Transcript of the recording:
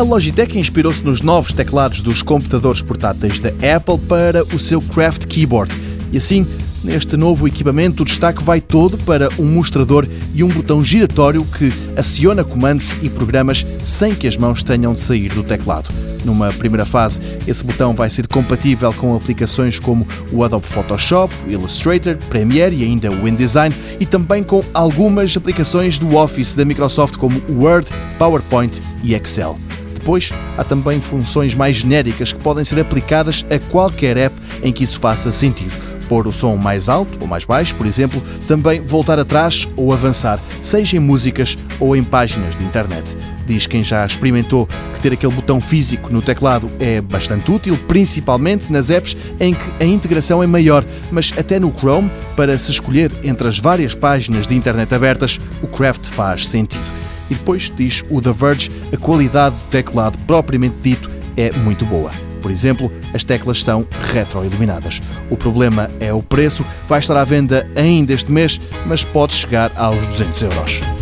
A Logitech inspirou-se nos novos teclados dos computadores portáteis da Apple para o seu Craft Keyboard. E assim, neste novo equipamento, o destaque vai todo para um mostrador e um botão giratório que aciona comandos e programas sem que as mãos tenham de sair do teclado. Numa primeira fase, esse botão vai ser compatível com aplicações como o Adobe Photoshop, Illustrator, Premiere e ainda o InDesign e também com algumas aplicações do Office da Microsoft como Word, PowerPoint e Excel. Depois, há também funções mais genéricas que podem ser aplicadas a qualquer app em que isso faça sentido. Pôr o som mais alto ou mais baixo, por exemplo, também voltar atrás ou avançar, seja em músicas ou em páginas de internet. Diz quem já experimentou que ter aquele botão físico no teclado é bastante útil, principalmente nas apps em que a integração é maior, mas até no Chrome, para se escolher entre as várias páginas de internet abertas, o Craft faz sentido. E depois, diz o The Verge, a qualidade do teclado propriamente dito é muito boa. Por exemplo, as teclas são retroiluminadas. O problema é o preço, vai estar à venda ainda este mês, mas pode chegar aos 200 euros.